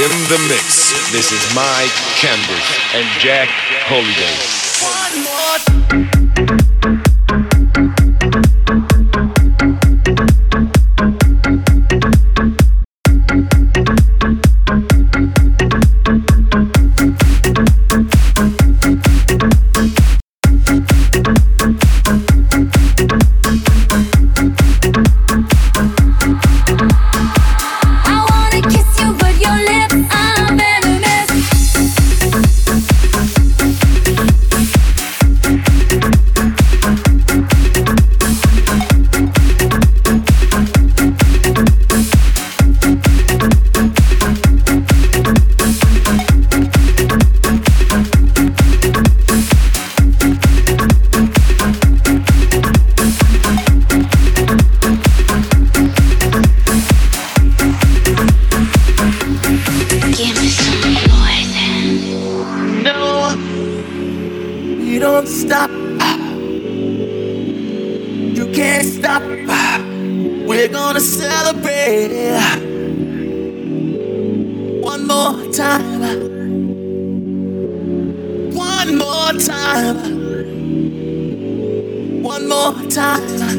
In the mix. This is Mike Candys and Jack Holiday. One more. won't stop. You can't stop. We're gonna celebrate one more time. One more time. One more time.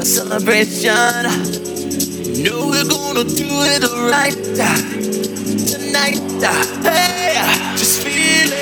A celebration. You know we're gonna do it right tonight. Hey, just feel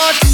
heart.